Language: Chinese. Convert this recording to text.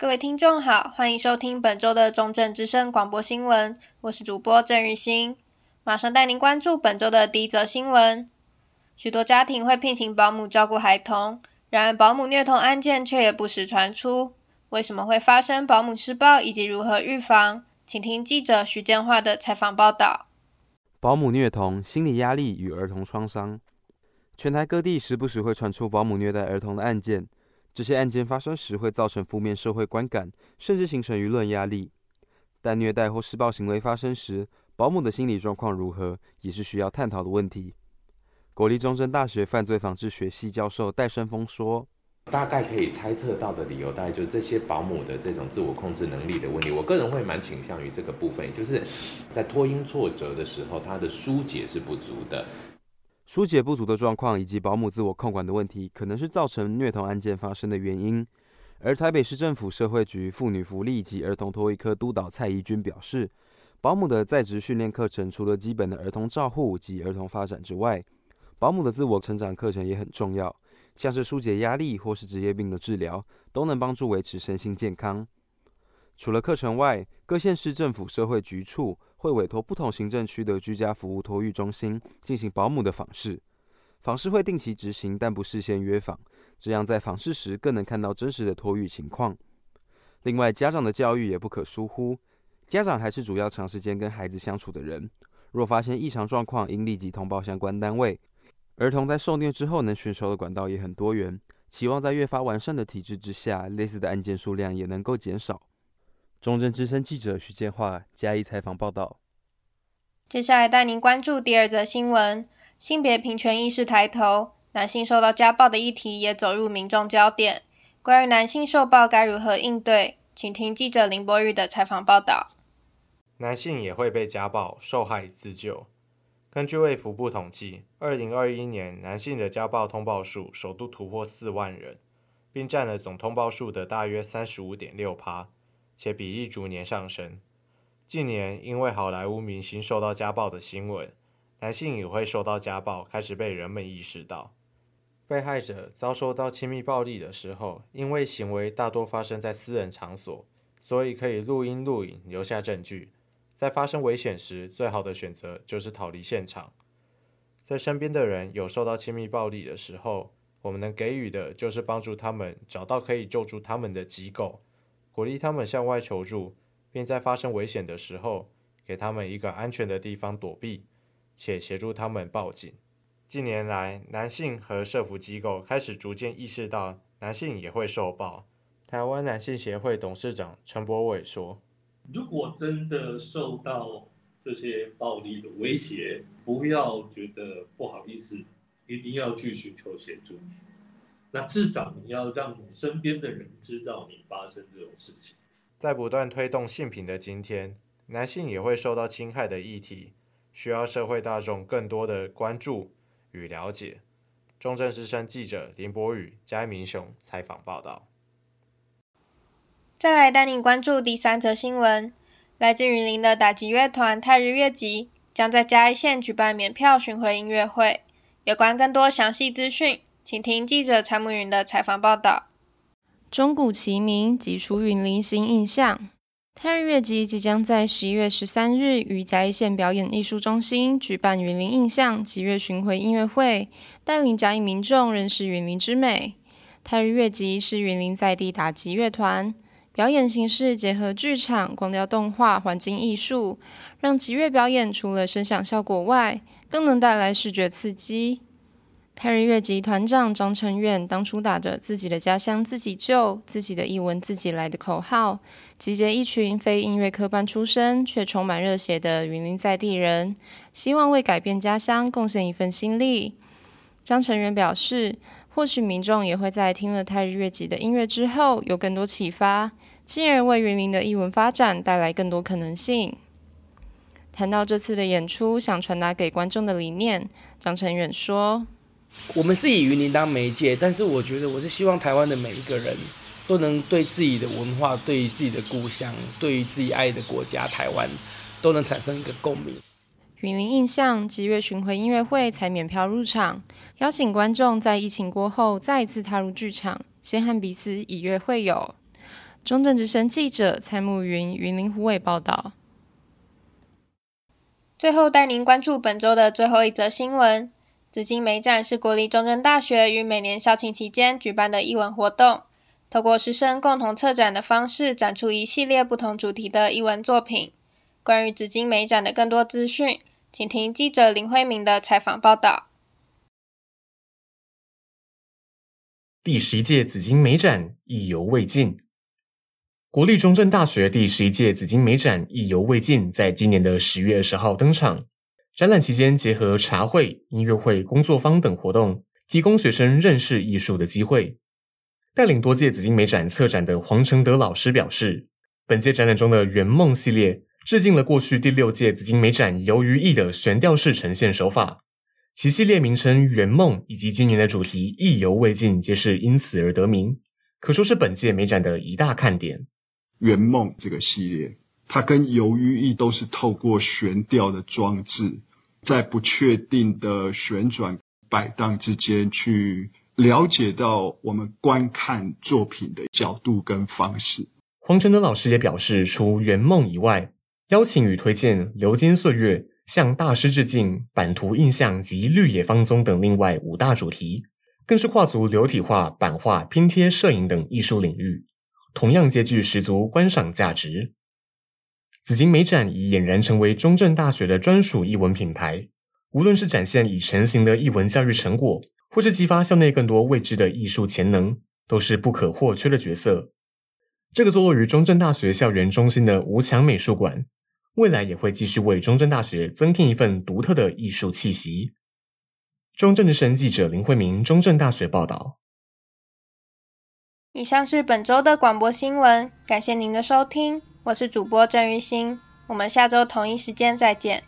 各位听众好，欢迎收听本周的中正之声广播新闻，我是主播郑玉欣，马上带您关注本周的第一则新闻。许多家庭会聘请保姆照顾孩童，然而保姆虐童案件却也不时传出，为什么会发生保姆施暴，以及如何预防？请听记者徐建华的采访报道。保姆虐童、心理压力与儿童创伤，全台各地时不时会传出保姆虐待儿童的案件。这些案件发生时会造成负面社会观感，甚至形成舆论压力。但虐待或施暴行为发生时，保姆的心理状况如何，也是需要探讨的问题。国立中正大学犯罪防治学系教授戴生峰说：“大概可以猜测到的理由，大概就是这些保姆的这种自我控制能力的问题。我个人会蛮倾向于这个部分，就是在托婴挫折的时候，他的疏解是不足的。”疏解不足的状况以及保姆自我控管的问题，可能是造成虐童案件发生的原因。而台北市政府社会局妇女福利及儿童托育科督导蔡怡君表示，保姆的在职训练课程除了基本的儿童照护及儿童发展之外，保姆的自我成长课程也很重要，像是疏解压力或是职业病的治疗，都能帮助维持身心健康。除了课程外，各县市政府社会局处，会委托不同行政区的居家服务托育中心进行保姆的访视，访视会定期执行，但不事先约访，这样在访视时更能看到真实的托育情况。另外，家长的教育也不可疏忽，家长还是主要长时间跟孩子相处的人，若发现异常状况，应立即通报相关单位。儿童在受虐之后能寻求的管道也很多元，期望在越发完善的体制之下，类似的案件数量也能够减少。中正之声记者徐建华加以采访报道。接下来带您关注第二则新闻：性别平权意识抬头，男性受到家暴的议题也走入民众焦点。关于男性受暴该如何应对，请听记者林博宇的采访报道。男性也会被家暴，受害自救。根据卫福部统计，二零二一年男性的家暴通报数首度突破四万人，并占了总通报数的大约三十五点六趴。且比例逐年上升。近年，因为好莱坞明星受到家暴的新闻，男性也会受到家暴，开始被人们意识到。被害者遭受到亲密暴力的时候，因为行为大多发生在私人场所，所以可以录音录影留下证据。在发生危险时，最好的选择就是逃离现场。在身边的人有受到亲密暴力的时候，我们能给予的就是帮助他们找到可以救助他们的机构。鼓励他们向外求助，并在发生危险的时候，给他们一个安全的地方躲避，且协助他们报警。近年来，男性和社福机构开始逐渐意识到，男性也会受暴。台湾男性协会董事长陈柏伟说：“如果真的受到这些暴力的威胁，不要觉得不好意思，一定要去寻求协助。”那至少你要让你身边的人知道你发生这种事情。在不断推动性平的今天，男性也会受到侵害的议题，需要社会大众更多的关注与了解。中正之声记者林博宇、嘉明雄采访报道。再来带您关注第三则新闻：来自云林的打击乐团泰日乐集将在嘉义县举办免票巡回音乐会。有关更多详细资讯。请听记者蔡慕云的采访报道。钟鼓齐鸣，击出云林新印象。太日乐集即将在十一月十三日于嘉义县表演艺术中心举办云林印象集乐巡回音乐会，带领嘉义民众认识云林之美。太日乐集是云林在地打击乐团，表演形式结合剧场、光雕动画、环境艺术，让集乐表演除了声响效果外，更能带来视觉刺激。太日乐集团长张成远当初打着自己的家乡自己救，自己的艺文自己来的口号，集结一群非音乐科班出身却充满热血的云林在地人，希望为改变家乡贡献一份心力。张成远表示，或许民众也会在听了太日乐集的音乐之后有更多启发，进而为云林的艺文发展带来更多可能性。谈到这次的演出想传达给观众的理念，张成远说。我们是以云林当媒介，但是我觉得我是希望台湾的每一个人都能对自己的文化、对于自己的故乡、对于自己爱的国家台湾，都能产生一个共鸣。云林印象击乐巡回音乐会才免票入场，邀请观众在疫情过后再一次踏入剧场，先和彼此以乐会友。中正之声记者蔡慕云、云林虎尾报道。最后带您关注本周的最后一则新闻：紫金美展是国立中正大学于每年校庆期间举办的艺文活动，透过师生共同策展的方式，展出一系列不同主题的艺文作品。关于紫金美展的更多资讯，请听记者林慧明的采访报道。第十一届紫金美展意犹未尽。国立中正大学第十一届紫金美展意犹未尽，在今年的十月二十号登场。展览期间结合茶会、音乐会、工作坊等活动，提供学生认识艺术的机会。带领多届紫金美展策展的黄承德老师表示，本届展览中的圆梦系列。致敬了过去第六届紫金美展游于艺的悬吊式呈现手法，其系列名称“圆梦”以及今年的主题“意犹未尽”皆是因此而得名，可说是本届美展的一大看点。圆梦这个系列，它跟游于艺都是透过悬吊的装置，在不确定的旋转摆荡之间，去了解到我们观看作品的角度跟方式。黄承德老师也表示，除圆梦以外，邀请与推荐《流金岁月》、向大师致敬、版图印象及绿野芳踪等另外五大主题，更是跨足流体画、版画、拼贴、摄影等艺术领域，同样兼具十足观赏价值。紫金美展已俨然成为中正大学的专属艺文品牌，无论是展现已成型的艺文教育成果，或是激发校内更多未知的艺术潜能，都是不可或缺的角色。这个坐落于中正大学校园中心的吴强美术馆。未来也会继续为中正大学增添一份独特的艺术气息。中正之声记者林慧明，中正大学报道。以上是本周的广播新闻，感谢您的收听，我是主播郑玉欣，我们下周同一时间再见。